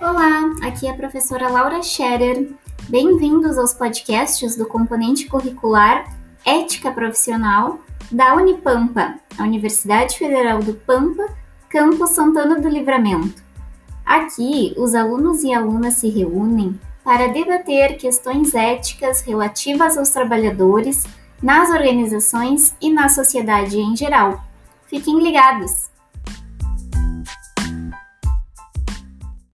Olá, aqui é a professora Laura Scherer. Bem-vindos aos podcasts do componente curricular Ética Profissional da Unipampa, a Universidade Federal do Pampa, Campo Santana do Livramento. Aqui, os alunos e alunas se reúnem para debater questões éticas relativas aos trabalhadores nas organizações e na sociedade em geral. Fiquem ligados!